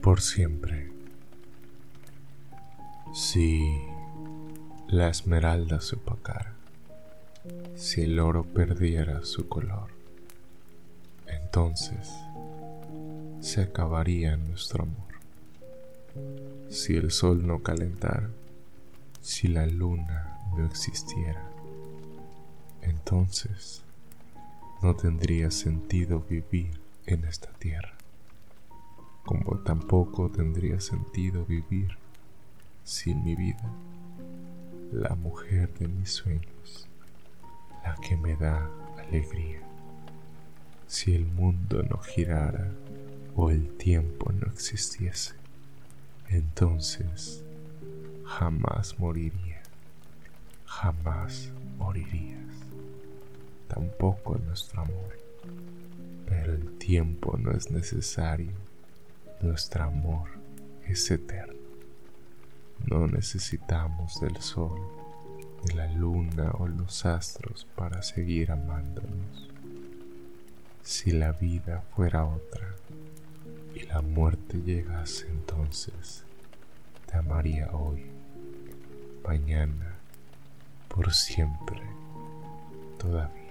por siempre. Si la esmeralda se opacara, si el oro perdiera su color, entonces se acabaría nuestro amor. Si el sol no calentara, si la luna no existiera, entonces no tendría sentido vivir en esta tierra, tampoco tendría sentido vivir sin mi vida, la mujer de mis sueños, la que me da alegría. Si el mundo no girara o el tiempo no existiese, entonces jamás moriría, jamás morirías, tampoco nuestro amor. Pero el tiempo no es necesario, nuestro amor es eterno. No necesitamos del sol, de la luna o los astros para seguir amándonos. Si la vida fuera otra y la muerte llegase entonces, te amaría hoy, mañana, por siempre, todavía.